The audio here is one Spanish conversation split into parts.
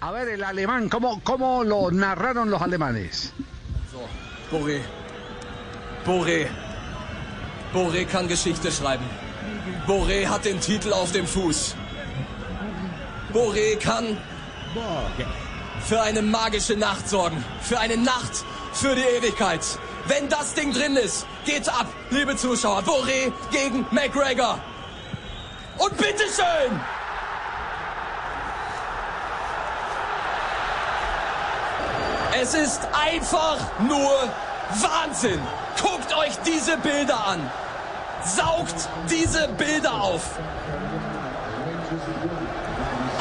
A ver, el alemán, ¿cómo, cómo lo narraron los alemanes? So, Boré. Boré. Boré kann Geschichte schreiben. Boré hat den Titel auf dem Fuß. Boré kann für eine magische Nacht sorgen. Für eine Nacht für die Ewigkeit. Wenn das Ding drin ist, geht's ab, liebe Zuschauer. Boré gegen McGregor. Und bitteschön! Es ist einfach nur Wahnsinn. Guckt euch diese Bilder an. Saugt diese Bilder auf.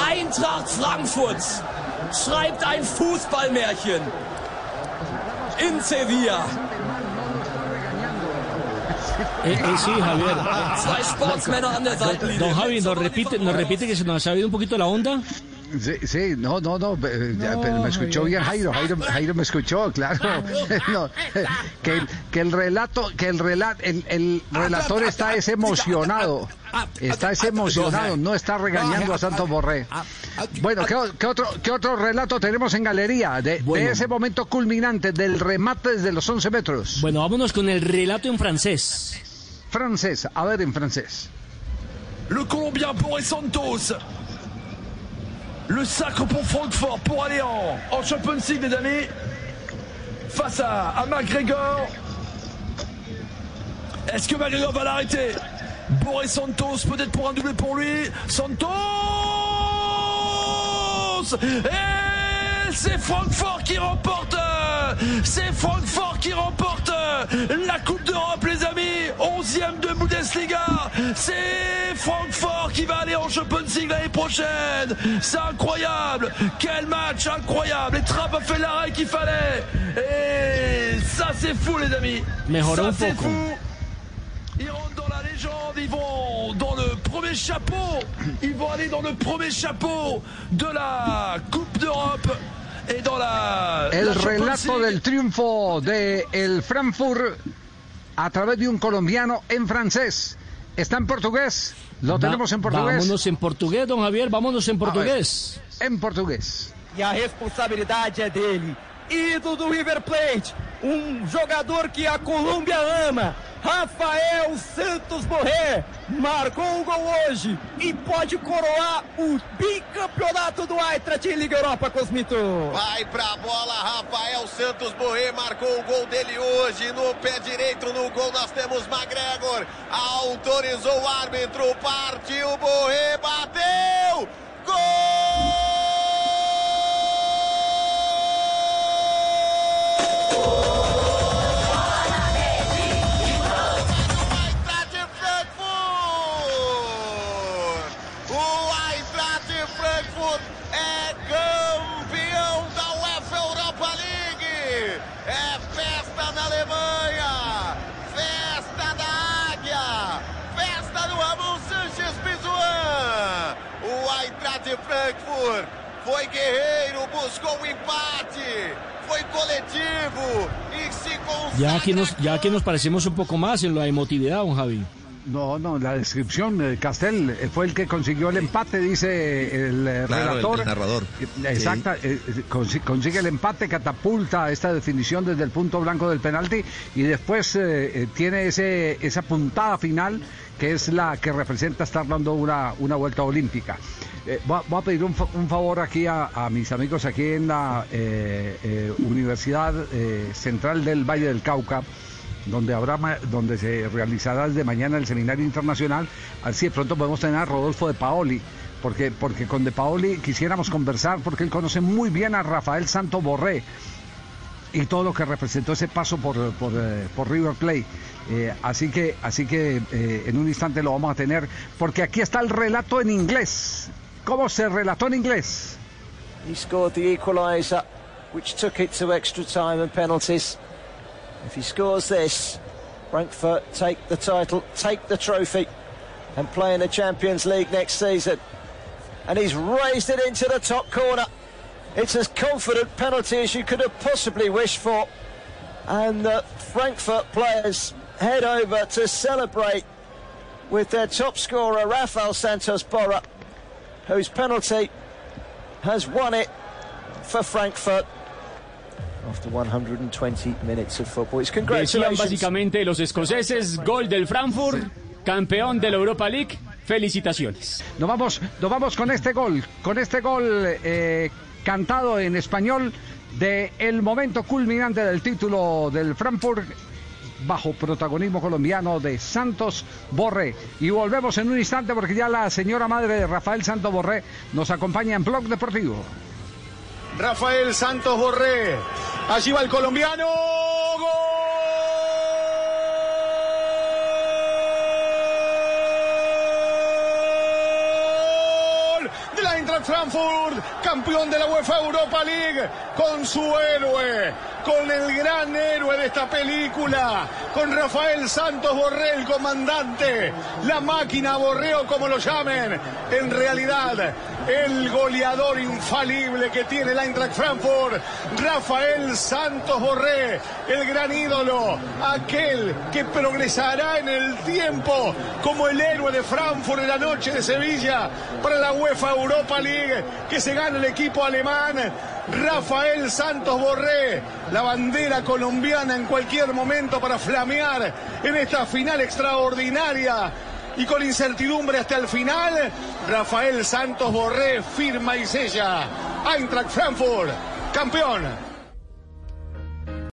Eintracht Frankfurt schreibt ein Fußballmärchen in Sevilla. Eh, eh, sí, Javier. Zwei Sportsmänner an der Seitenlinie. Don Javi, ¿nos repite, ¿nos repite que se nos ha ido un poquito la onda? Sí, sí, no, no, no, eh, pero me escuchó bien Jairo, Jairo, Jairo me escuchó, claro. No, que, que el relato, que el relato, el, el relator está es emocionado, está es emocionado, no está regañando a Santos Borré. Bueno, ¿qué, qué otro, qué otro relato tenemos en galería de, de Bueno. ese momento culminante del remate desde los 11 metros? Bueno, vámonos con el relato en francés. Francés, a ver en francés. Le Colombien Boré Santos. Le sacre pour Francfort pour aller en, en Champions League, les amis. Face à, à McGregor. Est-ce que McGregor va l'arrêter? Boré Santos, peut-être pour un doublé pour lui. Santos Et c'est Francfort qui remporte C'est Francfort qui remporte la Coupe d'Europe, les amis 11e de Bundesliga. C'est Francfort qui va aller en Champions League l'année prochaine. C'est incroyable. Quel match incroyable. Et Trapp a fait l'arrêt qu'il fallait. Et ça c'est fou les amis. Ça c'est fou. Ils rentrent dans la légende, ils vont dans le premier chapeau, ils vont aller dans le premier chapeau de la Coupe El la relato del triunfo de el Frankfurt a través de un colombiano en francés. ¿Está en portugués? Lo Va- tenemos en portugués. Vámonos en portugués, don Javier, vámonos en portugués. En portugués. E a responsabilidade é dele. Ídolo do River Plate, um jogador que a Colômbia ama. Rafael Santos Borré marcou o gol hoje e pode coroar o bicampeonato do Eintracht em Liga Europa, Cosmito. Vai pra bola, Rafael Santos Borré marcou o gol dele hoje. No pé direito no gol nós temos McGregor. Autorizou o árbitro, partiu, Borré bateu! Frankfurt foi guerreiro, buscou o empate! Foi coletivo e se Ya aquí, nos, ya aquí nos parecemos un poco más en la emotividad, don Javi. No, no, la descripción, eh, Castel eh, fue el que consiguió el empate, dice el eh, Claro, el- relator. el narrador. Eh, Exacta, consi- consigue el empate, catapulta esta definición desde el punto blanco del penalti y después tiene ese, esa puntada final que es la que representa estar dando una, una vuelta olímpica. Eh, voy, a, pedir un, un favor aquí a, mis amigos aquí en la eh, eh, Universidad eh, Central del Valle del Cauca donde habrá donde se realizará desde mañana el seminario internacional, así de pronto podemos tener a Rodolfo de Paoli, porque, porque con de Paoli quisiéramos conversar, porque él conoce muy bien a Rafael Santo Borré y todo lo que representó ese paso por, por, River Plate. Así que, así que en un instante lo vamos a tener, porque aquí está el relato en inglés. ¿Cómo se relató en inglés? He scored the equaliser, which took it to extra time and penalties. If he scores this, Frankfurt take the title, take the trophy, and play in the Champions League next season. And he's raised it into the top corner. It's as confident penalty as you could have possibly wished for. And the Frankfurt players head over to celebrate with their top scorer, Rafael Santos Borra, whose penalty has won it for Frankfurt after 120 minutes of football. It's Decían congratulations. básicamente los escoceses, gol del Frankfurt, campeón de la Europa League. Felicitaciones. Nos vamos, nos vamos con este gol, con este gol eh, cantado en español de el momento culminante del título del Frankfurt bajo protagonismo colombiano de Santos Borré. Y volvemos en un instante porque ya la señora madre de Rafael Santos Borré nos acompaña en Blog Deportivo. Rafael Santos Borré. Allí va el colombiano. Gol de la Frankfurt, campeón de la UEFA Europa League, con su héroe, con el gran héroe de esta película, con Rafael Santos Borré, el comandante, la máquina Borreo, como lo llamen, en realidad el goleador infalible que tiene el Eintracht Frankfurt, Rafael Santos Borré, el gran ídolo, aquel que progresará en el tiempo como el héroe de Frankfurt en la noche de Sevilla para la UEFA Europa League, que se gana el equipo alemán. Rafael Santos Borré, la bandera colombiana en cualquier momento para flamear en esta final extraordinaria y con incertidumbre hasta el final, Rafael Santos Borré firma y sella. Eintracht Frankfurt, campeón.